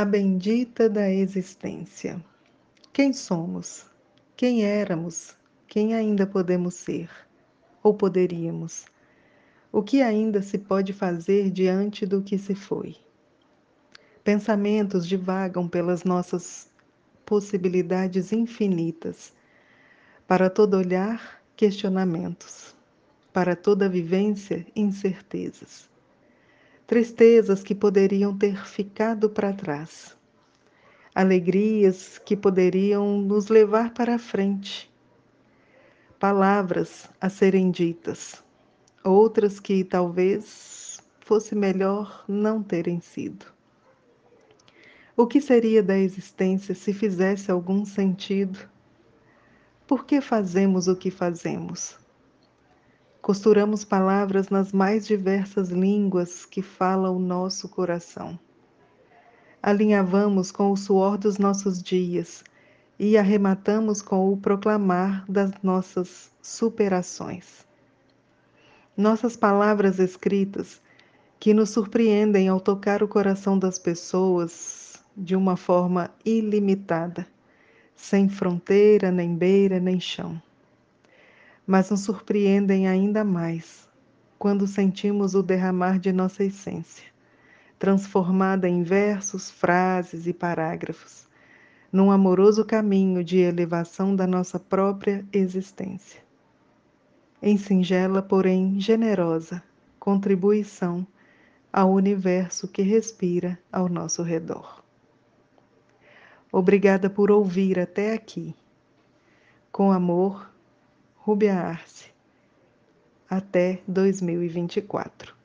A bendita da existência. Quem somos? Quem éramos? Quem ainda podemos ser? Ou poderíamos? O que ainda se pode fazer diante do que se foi? Pensamentos divagam pelas nossas possibilidades infinitas. Para todo olhar, questionamentos. Para toda vivência, incertezas tristezas que poderiam ter ficado para trás, alegrias que poderiam nos levar para frente, palavras a serem ditas, outras que talvez fosse melhor não terem sido. O que seria da existência se fizesse algum sentido? Por que fazemos o que fazemos? Costuramos palavras nas mais diversas línguas que fala o nosso coração. Alinhavamos com o suor dos nossos dias e arrematamos com o proclamar das nossas superações. Nossas palavras escritas, que nos surpreendem ao tocar o coração das pessoas de uma forma ilimitada, sem fronteira, nem beira, nem chão mas nos surpreendem ainda mais quando sentimos o derramar de nossa essência, transformada em versos, frases e parágrafos, num amoroso caminho de elevação da nossa própria existência. Em singela, porém generosa contribuição ao universo que respira ao nosso redor. Obrigada por ouvir até aqui. Com amor, Rubia Arce. Até 2024.